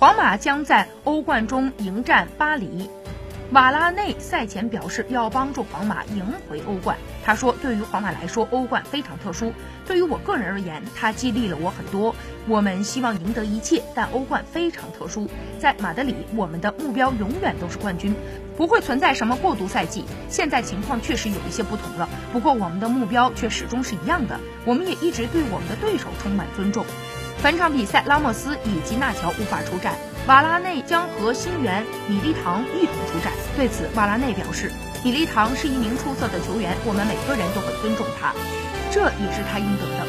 皇马将在欧冠中迎战巴黎。瓦拉内赛前表示要帮助皇马赢回欧冠。他说：“对于皇马来说，欧冠非常特殊。对于我个人而言，它激励了我很多。我们希望赢得一切，但欧冠非常特殊。在马德里，我们的目标永远都是冠军，不会存在什么过渡赛季。现在情况确实有一些不同了，不过我们的目标却始终是一样的。我们也一直对我们的对手充满尊重。”本场比赛，拉莫斯以及纳乔无法出战，瓦拉内将和新援米利唐一同出战。对此，瓦拉内表示：“米利唐是一名出色的球员，我们每个人都很尊重他，这也是他应得的。”